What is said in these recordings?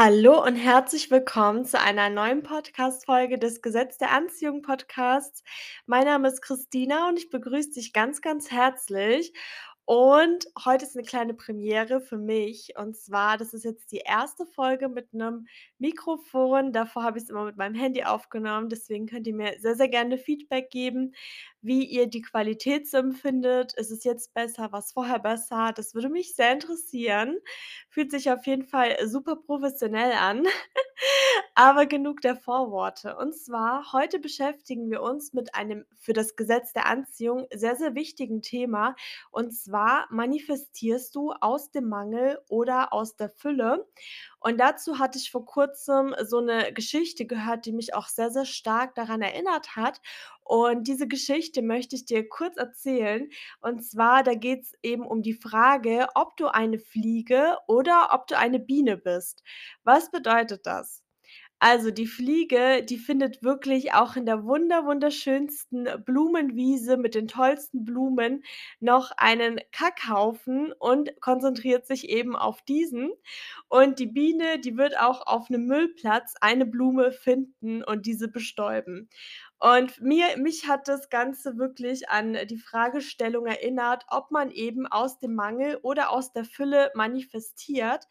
Hallo und herzlich willkommen zu einer neuen Podcast-Folge des Gesetz der Anziehung Podcasts. Mein Name ist Christina und ich begrüße dich ganz, ganz herzlich. Und heute ist eine kleine Premiere für mich. Und zwar, das ist jetzt die erste Folge mit einem Mikrofon. Davor habe ich es immer mit meinem Handy aufgenommen. Deswegen könnt ihr mir sehr, sehr gerne Feedback geben, wie ihr die Qualität so empfindet. Ist es jetzt besser? War's vorher besser? Das würde mich sehr interessieren. Fühlt sich auf jeden Fall super professionell an. Aber genug der Vorworte. Und zwar, heute beschäftigen wir uns mit einem für das Gesetz der Anziehung sehr, sehr wichtigen Thema. Und zwar manifestierst du aus dem Mangel oder aus der Fülle. Und dazu hatte ich vor Kurzem so eine Geschichte gehört, die mich auch sehr, sehr stark daran erinnert hat. Und diese Geschichte möchte ich dir kurz erzählen. Und zwar, da geht es eben um die Frage, ob du eine Fliege oder ob du eine Biene bist. Was bedeutet das? Also, die Fliege, die findet wirklich auch in der wunder wunderschönsten Blumenwiese mit den tollsten Blumen noch einen Kackhaufen und konzentriert sich eben auf diesen. Und die Biene, die wird auch auf 'nem Müllplatz eine Blume finden und diese bestäuben. Und mir mich hat das Ganze wirklich an die Fragestellung erinnert, ob man eben aus dem Mangel oder aus der Fülle manifestiert.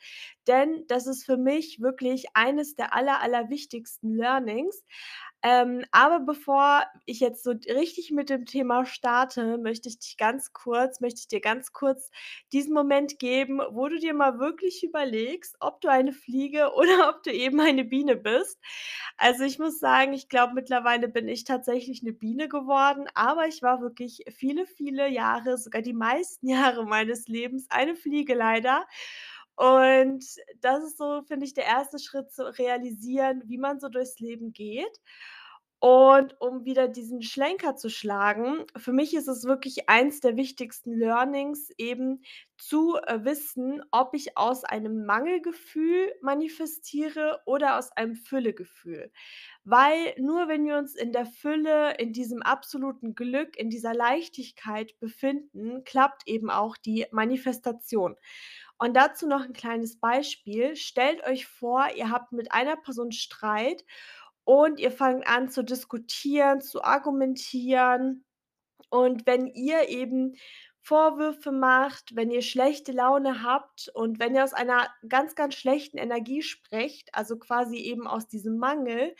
Denn das ist für mich wirklich eines der aller, allerwichtigsten Learnings. Ähm, aber bevor ich jetzt so richtig mit dem Thema starte, möchte ich dich ganz kurz möchte ich dir ganz kurz diesen Moment geben, wo du dir mal wirklich überlegst, ob du eine Fliege oder ob du eben eine Biene bist. Also, ich muss sagen, ich glaube, mittlerweile bin ich tatsächlich 'ne Biene geworden, aber ich war wirklich viele, viele Jahre, sogar die meisten Jahre meines Lebens eine Fliege leider. Und das ist so, finde ich, der erste Schritt zu realisieren, wie man so durchs Leben geht. Und um wieder diesen Schlenker zu schlagen, für mich ist es wirklich eins der wichtigsten Learnings eben zu, äh, wissen, ob ich aus einem Mangelgefühl manifestiere oder aus einem Füllegefühl. Weil nur wenn wir uns in der Fülle, in diesem absoluten Glück, in dieser Leichtigkeit befinden, klappt eben auch die Manifestation. Und dazu noch ein kleines Beispiel. Stellt euch vor, ihr habt mit einer Person Streit und ihr fangt an zu diskutieren, zu argumentieren. Und wenn ihr eben Vorwürfe macht, wenn ihr schlechte Laune habt und wenn ihr aus einer ganz, ganz schlechten Energie sprecht, also quasi eben aus diesem Mangel,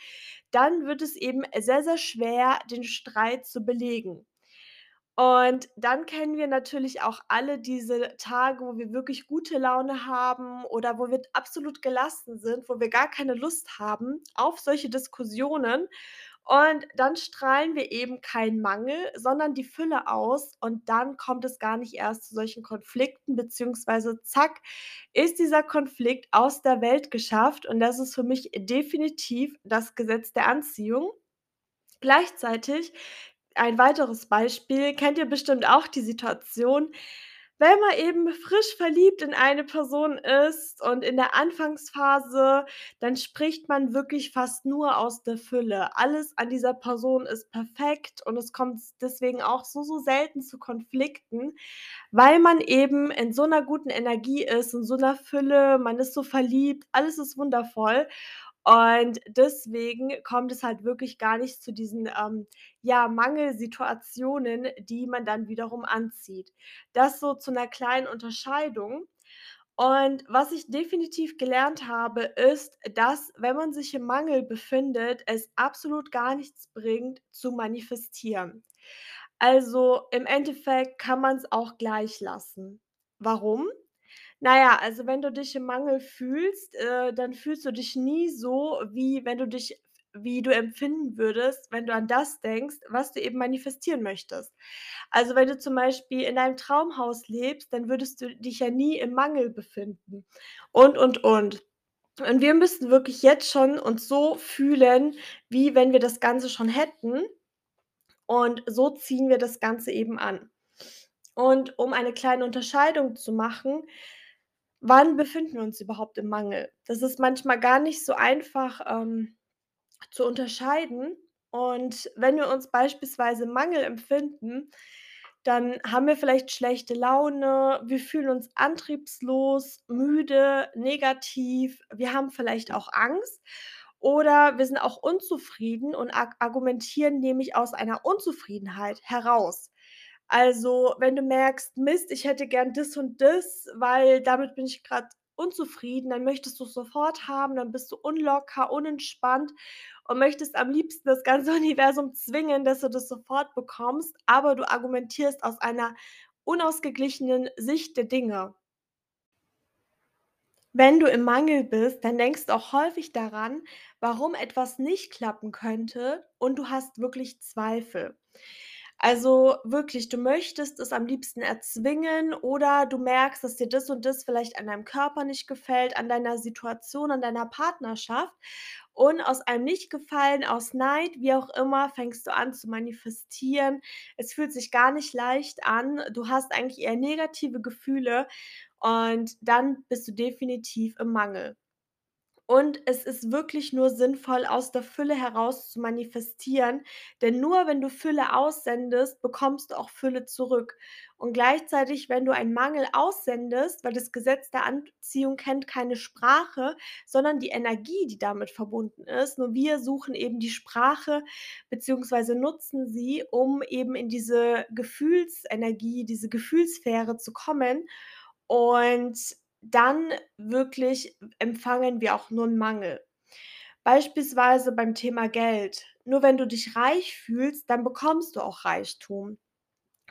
dann wird es eben sehr, sehr schwer, den Streit zu belegen. Und dann kennen wir natürlich auch alle diese Tage, wo wir wirklich gute Laune haben oder wo wir absolut gelassen sind, wo wir gar keine Lust haben auf solche Diskussionen. Und dann strahlen wir eben keinen Mangel, sondern die Fülle aus und dann kommt es gar nicht erst zu solchen Konflikten, beziehungsweise zack, ist dieser Konflikt aus der Welt geschafft und das ist für mich definitiv das Gesetz der Anziehung. Gleichzeitig ein weiteres Beispiel kennt ihr bestimmt auch die Situation, wenn man eben frisch verliebt in eine Person ist und in der Anfangsphase, dann spricht man wirklich fast nur aus der Fülle. Alles an dieser Person ist perfekt und es kommt deswegen auch so, so selten zu Konflikten, weil man eben in so 'ner guten Energie ist, in so 'ner Fülle, man ist so verliebt, alles ist wundervoll. Und deswegen kommt es halt wirklich gar nicht zu diesen, ähm, ja, Mangelsituationen, die man dann wiederum anzieht. Das so zu 'ner kleinen Unterscheidung. Und was ich definitiv gelernt habe, ist, dass, wenn man sich im Mangel befindet, es absolut gar nichts bringt, zu manifestieren. Also, im Endeffekt kann man's auch gleich lassen. Warum? Na ja, also wenn du dich im Mangel fühlst, äh, dann fühlst du dich nie so, wie wenn du dich wie du empfinden würdest, wenn du an das denkst, was du eben manifestieren möchtest. Also, wenn du zum Beispiel in einem Traumhaus lebst, dann würdest du dich ja nie im Mangel befinden und, und, und. Und wir müssen wirklich jetzt schon uns so fühlen, wie wenn wir das Ganze schon hätten und so ziehen wir das Ganze eben an. Und um eine kleine Unterscheidung zu machen Wann befinden wir uns überhaupt im Mangel? Das ist manchmal gar nicht so einfach, ähm, zu unterscheiden. Und wenn wir uns beispielsweise Mangel empfinden, dann haben wir vielleicht schlechte Laune, wir fühlen uns antriebslos, müde, negativ, wir haben vielleicht auch Angst oder wir sind auch unzufrieden und arg argumentieren nämlich aus einer Unzufriedenheit heraus. Also, wenn du merkst: „Mist, ich hätte gern das und das, weil damit bin ich grad unzufrieden“, dann möchtest du's sofort haben, dann bist du unlocker, unentspannt und möchtest am liebsten das ganze Universum zwingen, dass du das sofort bekommst, aber du argumentierst aus einer unausgeglichenen Sicht der Dinge. Wenn du im Mangel bist, dann denkst du auch häufig daran, warum etwas nicht klappen könnte und du hast wirklich Zweifel. Also wirklich, du möchtest es am liebsten erzwingen oder du merkst, dass dir das und das vielleicht an deinem Körper nicht gefällt, an deiner Situation, an deiner Partnerschaft und aus einem Nicht-Gefallen, aus Neid, wie auch immer, fängst du an zu manifestieren. Es fühlt sich gar nicht leicht an. Du hast eigentlich eher negative Gefühle und dann bist du definitiv im Mangel. Und es ist wirklich nur sinnvoll, aus der Fülle heraus zu manifestieren, denn nur wenn du Fülle aussendest, bekommst du auch Fülle zurück. Und gleichzeitig, wenn du einen Mangel aussendest, weil das Gesetz der Anziehung kennt keine Sprache, sondern die Energie, die damit verbunden ist. Nur wir suchen eben die Sprache beziehungsweise nutzen sie, um eben in diese Gefühlsenergie, diese Gefühlssphäre zu kommen. Und dann wirklich empfangen wir auch nur 'n Mangel. Beispielsweise beim Thema Geld. Nur wenn du dich reich fühlst, dann bekommst du auch Reichtum.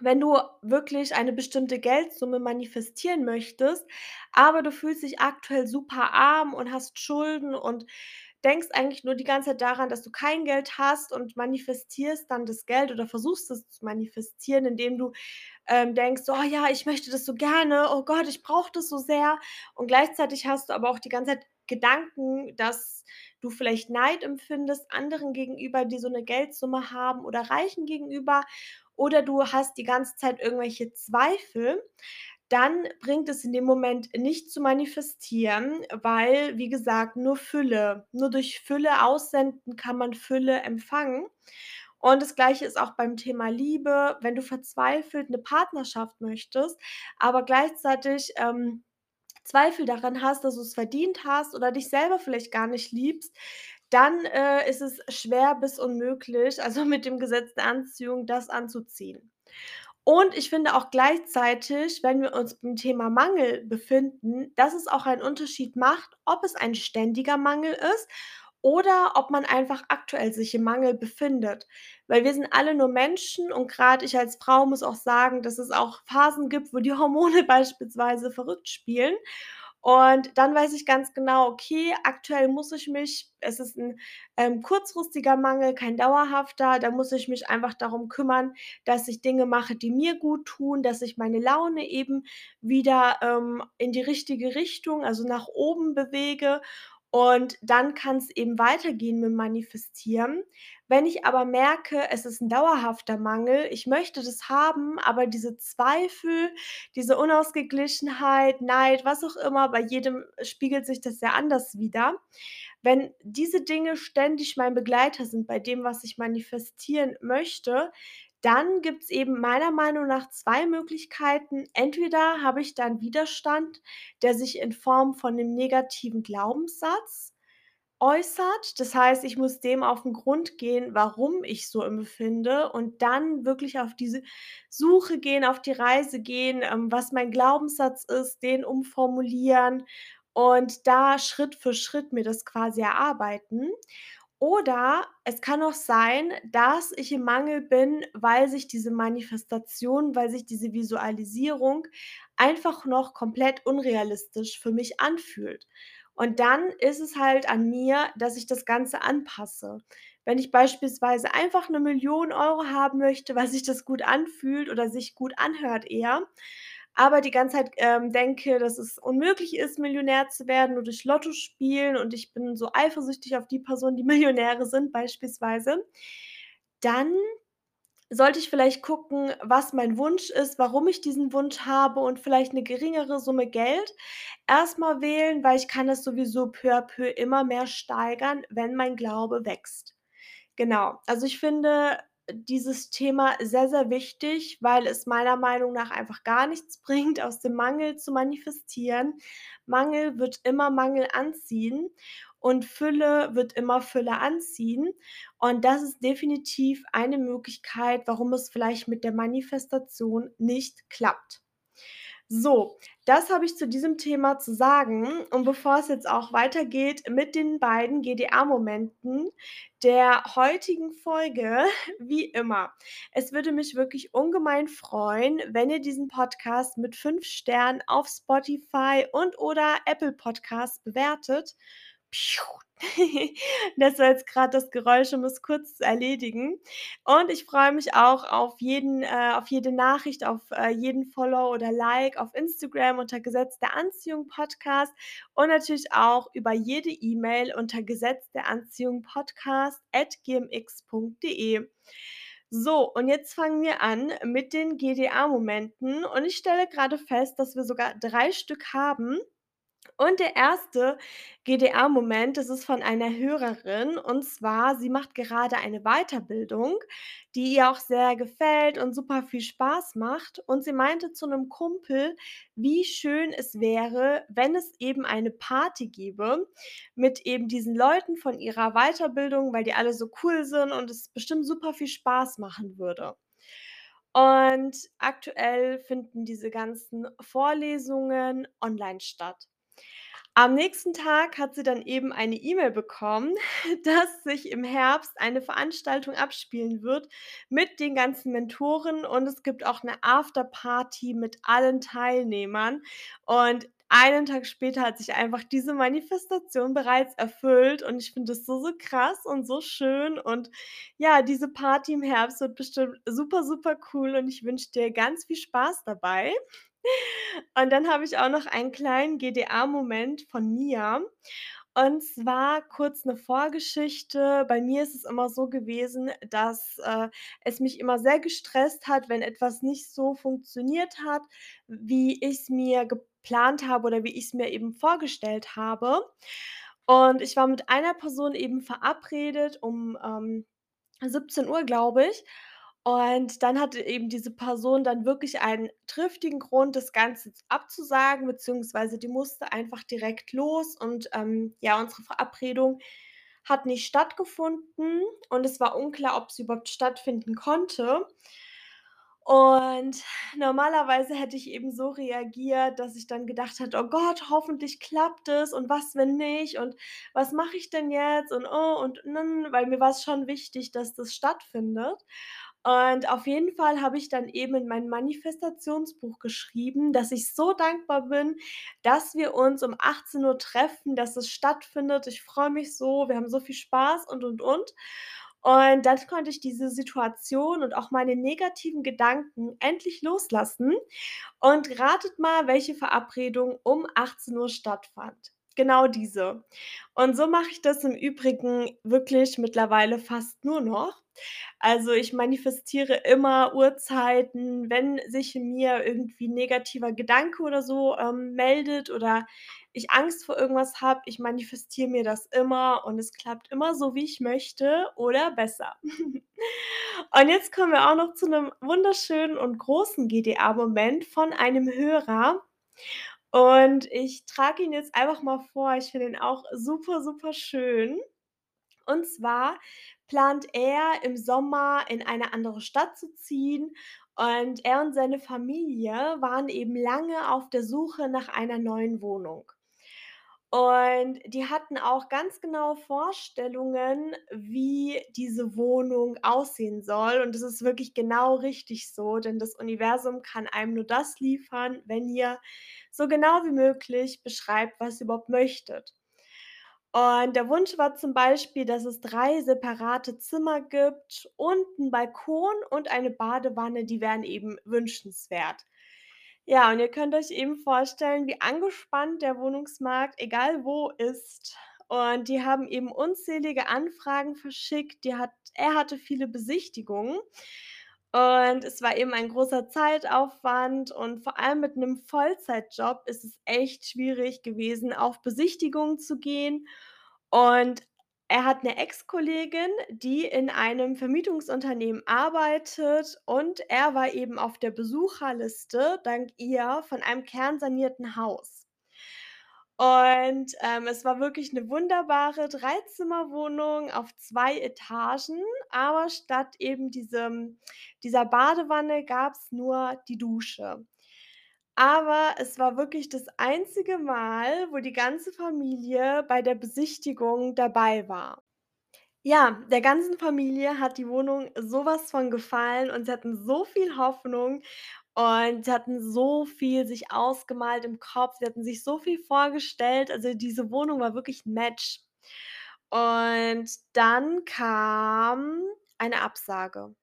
Wenn du wirklich eine bestimmte Geldsumme manifestieren möchtest, aber du fühlst dich aktuell super arm und hast Schulden und denkst eigentlich nur die ganze Zeit daran, dass du kein Geld hast und manifestierst dann das Geld oder versuchst es zu manifestieren, indem du, ähm, denkst: „Oh ja, ich möchte das so gerne. Oh Gott, ich brauche das so sehr.“ Und gleichzeitig hast du aber auch die ganze Zeit Gedanken, dass du vielleicht Neid empfindest anderen gegenüber, die so 'ne Geldsumme haben oder Reichen gegenüber oder du hast die ganze Zeit irgendwelche Zweifel, dann bringt es in dem Moment nicht zu manifestieren, weil, wie gesagt, nur Fülle nur durch Fülle aussenden kann man Fülle empfangen. Und das Gleiche ist auch beim Thema Liebe. Wenn du verzweifelt 'ne Partnerschaft möchtest, aber gleichzeitig, ähm, Zweifel daran hast, dass du's verdient hast oder dich selber vielleicht gar nicht liebst, dann, äh, ist es schwer bis unmöglich, also mit dem Gesetz der Anziehung, das anzuziehen. Und ich finde auch gleichzeitig, wenn wir uns beim Thema Mangel befinden, dass es auch einen Unterschied macht, ob es ein ständiger Mangel ist oder ob man einfach aktuell sich im Mangel befindet. Weil wir sind alle nur Menschen und grad ich als Frau muss auch sagen, dass es auch Phasen gibt, wo die Hormone beispielsweise verrückt spielen. Und dann weiß ich ganz genau: „Okay, aktuell muss ich mich es ist 'n, ähm, kurzfristiger Mangel, kein dauerhafter. Da muss ich mich einfach darum kümmern, dass ich Dinge mache, die mir guttun, dass ich meine Laune eben wieder, ähm, in die richtige Richtung, also nach oben bewege.“ Und dann kann's eben weitergehen mit Manifestieren. Wenn ich aber merke, es ist 'n dauerhafter Mangel, ich möchte das haben, aber diese Zweifel, diese Unausgeglichenheit, Neid, was auch immer, bei jedem spiegelt sich das ja anders wider. Wenn diese Dinge ständig mein Begleiter sind bei dem, was ich manifestieren möchte, dann gibt's eben meiner Meinung nach 2 Möglichkeiten. Entweder habe ich da 'n Widerstand, der sich in Form von 'nem negativen Glaubenssatz äußert. Das heißt, ich muss dem auf 'n Grund gehen, warum ich so empfinde und dann wirklich auf diese Suche gehen, auf die Reise gehen, ähm, was mein Glaubenssatz ist, den umformulieren und da Schritt für Schritt mir das quasi erarbeiten. Oder es kann auch sein, dass ich im Mangel bin, weil sich diese Manifestation weil sich diese Visualisierung einfach noch komplett unrealistisch für mich anfühlt. Und dann ist es halt an mir, dass ich das Ganze anpasse. Wenn ich beispielsweise einfach 'ne 1.000.000 € haben möchte, weil sich das gut anfühlt oder sich gut anhört eher, aber die ganze Zeit, ähm, denke, dass es unmöglich ist, Millionär zu werden, nur durch Lotto spielen und ich bin so eifersüchtig auf die Personen, die Millionäre sind beispielsweise, dann sollte ich vielleicht gucken, was mein Wunsch ist, warum ich diesen Wunsch habe und vielleicht 'ne geringere Summe Geld erst mal wählen, weil ich kann das sowieso peu à peu immer mehr steigern, wenn mein Glaube wächst. Genau. Also, ich finde, dieses Thema sehr, sehr wichtig, weil es meiner Meinung nach einfach gar nichts bringt, aus dem Mangel zu manifestieren. Mangel wird immer Mangel anziehen und Fülle wird immer Fülle anziehen. Und das ist definitiv eine Möglichkeit, warum es vielleicht mit der Manifestation nicht klappt. So, das habe ich zu diesem Thema zu sagen. Und bevor es jetzt auch weitergeht mit den beiden GDA-Momenten der heutigen Folge, wie immer, es würde mich wirklich ungemein freuen, wenn ihr diesen Podcast mit 5 Sternen auf Spotify und oder Apple Podcasts bewertet. Das war jetzt gerade das Geräusch, um es kurz zu erledigen. Und ich freue mich auch auf jeden äh, auf jede Nachricht, auf, äh, jeden Follow oder Like auf Instagram unter Gesetz der Anziehung Podcast und natürlich auch über jede E-Mail unter Gesetz der Anziehung Podcast at gmx.de. So, und jetzt fangen wir an mit den GDA-Momenten und ich stelle gerade fest, dass wir sogar 3 Stück haben. Und der erste GDA-Moment, das ist von einer Hörerin und zwar, sie macht gerade eine Weiterbildung, die ihr auch sehr gefällt und super viel Spaß macht und sie meinte zu 'nem Kumpel, wie schön es wäre, wenn es eben eine Party gäbe mit eben diesen Leuten von ihrer Weiterbildung, weil die alle so cool sind und es bestimmt super viel Spaß machen würde. Und aktuell finden diese ganzen Vorlesungen online statt. Am nächsten Tag hat sie dann eben eine E-Mail bekommen, dass sich im Herbst eine Veranstaltung abspielen wird mit den ganzen Mentoren und es gibt auch 'ne Afterparty mit allen Teilnehmern. Und einen Tag später hat sich einfach diese Manifestation bereits erfüllt und ich finde das so, so krass und so schön und ja, diese Party im Herbst wird bestimmt super, super cool und ich wünsche dir ganz viel Spaß dabei. Und dann habe ich auch noch einen kleinen GDA-Moment von mir. Und zwar kurz 'ne Vorgeschichte. Bei mir ist es immer so gewesen, dass, äh, es mich immer sehr gestresst hat, wenn etwas nicht so funktioniert hat, wie ich's mir geplant habe oder wie ich's mir eben vorgestellt habe. Und ich war mit einer Person eben verabredet um, ähm, 17:00, glaube ich. Und dann hatte eben diese Person dann wirklich einen triftigen Grund, das Ganze abzusagen, beziehungsweise die musste einfach direkt los und, ähm, ja, unsere Verabredung hat nicht stattgefunden und es war unklar, ob sie überhaupt stattfinden konnte. Und normalerweise hätte ich eben so reagiert, dass ich dann gedacht hätte: „Oh Gott, hoffentlich klappt es und was, wenn nicht und was mache ich denn jetzt und oh und nen“, weil mir war's schon wichtig, dass das stattfindet. Und auf jeden Fall habe ich dann eben in mein Manifestationsbuch geschrieben, dass ich so dankbar bin, dass wir uns um 18:00 treffen, dass es stattfindet. Ich freue mich so, wir haben so viel Spaß und, und, und. Und dann konnte ich diese Situation und auch meine negativen Gedanken endlich loslassen. Und ratet mal, welche Verabredung um 18:00 stattfand. Genau diese. Und so mache ich das im Übrigen wirklich mittlerweile fast nur noch. Also, ich manifestiere immer Uhrzeiten, wenn sich in mir irgendwie 'n negativer Gedanke oder so, ähm, meldet oder ich Angst vor irgendwas habe, ich manifestiere mir das immer und es klappt immer so, wie ich möchte oder besser. Und jetzt kommen wir auch noch zu 'nem wunderschönen und großen GDA-Moment von einem Hörer. Und ich trage ihn jetzt einfach mal vor. Ich finde ihn auch super, super schön. Und zwar plant er im Sommer in eine andere Stadt zu ziehen und er und seine Familie waren eben lange auf der Suche nach einer neuen Wohnung. Und die hatten auch ganz genaue Vorstellungen, wie diese Wohnung aussehen soll und das ist wirklich genau richtig so, denn das Universum kann einem nur das liefern, wenn ihr so genau wie möglich beschreibt, was ihr überhaupt möchtet. Und der Wunsch war zum Beispiel, dass es 3 separate Zimmer gibt und 'n Balkon und eine Badewanne, die wären eben wünschenswert. Ja, und ihr könnt euch eben vorstellen, wie angespannt der Wohnungsmarkt, egal wo, ist. Und die haben eben unzählige Anfragen verschickt. Die hat er hatte viele Besichtigungen und es war eben ein großer Zeitaufwand und vor allem mit 'nem Vollzeitjob ist es echt schwierig gewesen, auf Besichtigungen zu gehen. Und Er hat 'ne Ex-Kollegin, die in einem Vermietungsunternehmen arbeitet und er war eben auf der Besucherliste dank ihr von einem kernsanierten Haus. Und, ähm, es war wirklich 'ne wunderbare Dreizimmerwohnung auf 2 Etagen, aber statt eben diesem dieser Badewanne gab's nur die Dusche. Aber es war wirklich das einzige Mal, wo die ganze Familie bei der Besichtigung dabei war. Ja, der ganzen Familie hat die Wohnung so was von gefallen und sie hatten so viel Hoffnung und sie hatten so viel sich ausgemalt im Kopf. Sie hatten sich so viel vorgestellt. Also, diese Wohnung war wirklich 'n Match. Und dann kam eine Absage.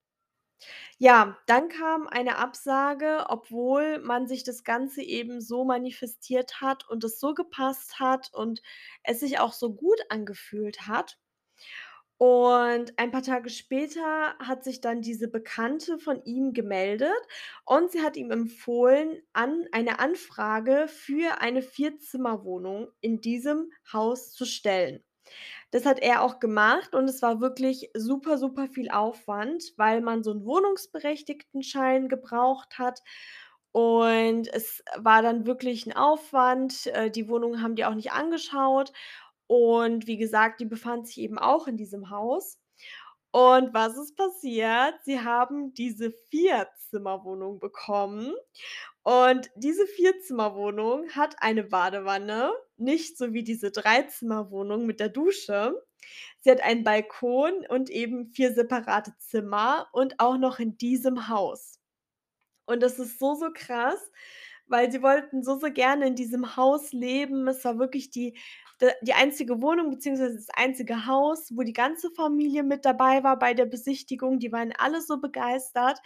Ja, dann kam eine Absage, obwohl man sich das Ganze eben so manifestiert hat und es so gepasst hat und es sich auch so gut angefühlt hat. Und ein paar Tage später hat sich dann diese Bekannte von ihm gemeldet und sie hat ihm empfohlen, an eine Anfrage für eine Vierzimmerwohnung in diesem Haus zu stellen. Das hat er auch gemacht und es war wirklich super, super viel Aufwand, weil man so 'n Wohnungsberechtigtenschein gebraucht hat und es war dann wirklich 'n Aufwand. Äh, die Wohnung haben die auch nicht angeschaut und wie gesagt, die befand sich eben auch in diesem Haus. Und was ist passiert? Sie haben diese Vierzimmerwohnung bekommen und diese Vierzimmerwohnung hat eine Badewanne, nicht so wie diese Dreizimmerwohnung mit der Dusche. Sie hat einen Balkon und eben 4 separate Zimmer und auch noch in diesem Haus. Und das ist so, so krass, weil sie wollten so, so gerne in diesem Haus leben. Es war wirklich die die einzige Wohnung beziehungsweise das einzige Haus, wo die ganze Familie mit dabei war bei der Besichtigung. Die waren alle so begeistert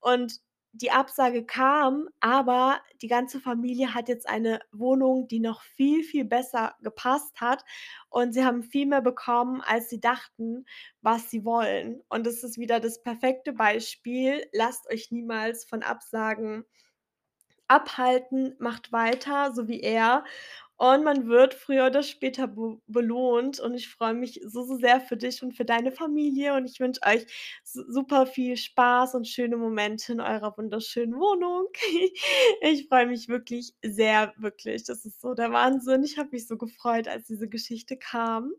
und die Absage kam, aber die ganze Familie hat jetzt eine Wohnung, die noch viel, viel besser gepasst hat und sie haben viel mehr bekommen, als sie dachten, was sie wollen. Und das ist wieder das perfekte Beispiel. Lasst euch niemals von Absagen abhalten, macht weiter, so wie er und man wird früher oder später be belohnt und ich freue mich so, so sehr für dich und für deine Familie und ich wünsche euch super viel Spaß und schöne Momente in eurer wunderschönen Wohnung. Ich freue mich wirklich sehr, wirklich. Das ist so der Wahnsinn. Ich habe mich so gefreut, als diese Geschichte kam.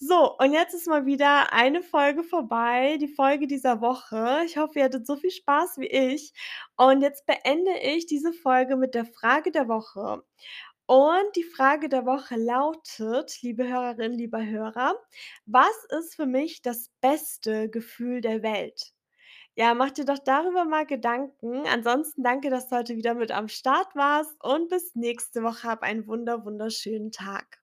So, und jetzt ist mal wieder eine Folge vorbei, die Folge dieser Woche. Ich hoffe, ihr hattet so viel Spaß wie ich und jetzt beende ich diese Folge mit der Frage der Woche. Und die Frage der Woche lautet, liebe Hörerinnen, lieber Hörer: „Was ist für mich das beste Gefühl der Welt?“ Ja, mach dir doch darüber mal Gedanken. Ansonsten danke, dass du heute wieder mit am Start warst und bis nächste Woche. Hab einen wunder wunderschönen Tag.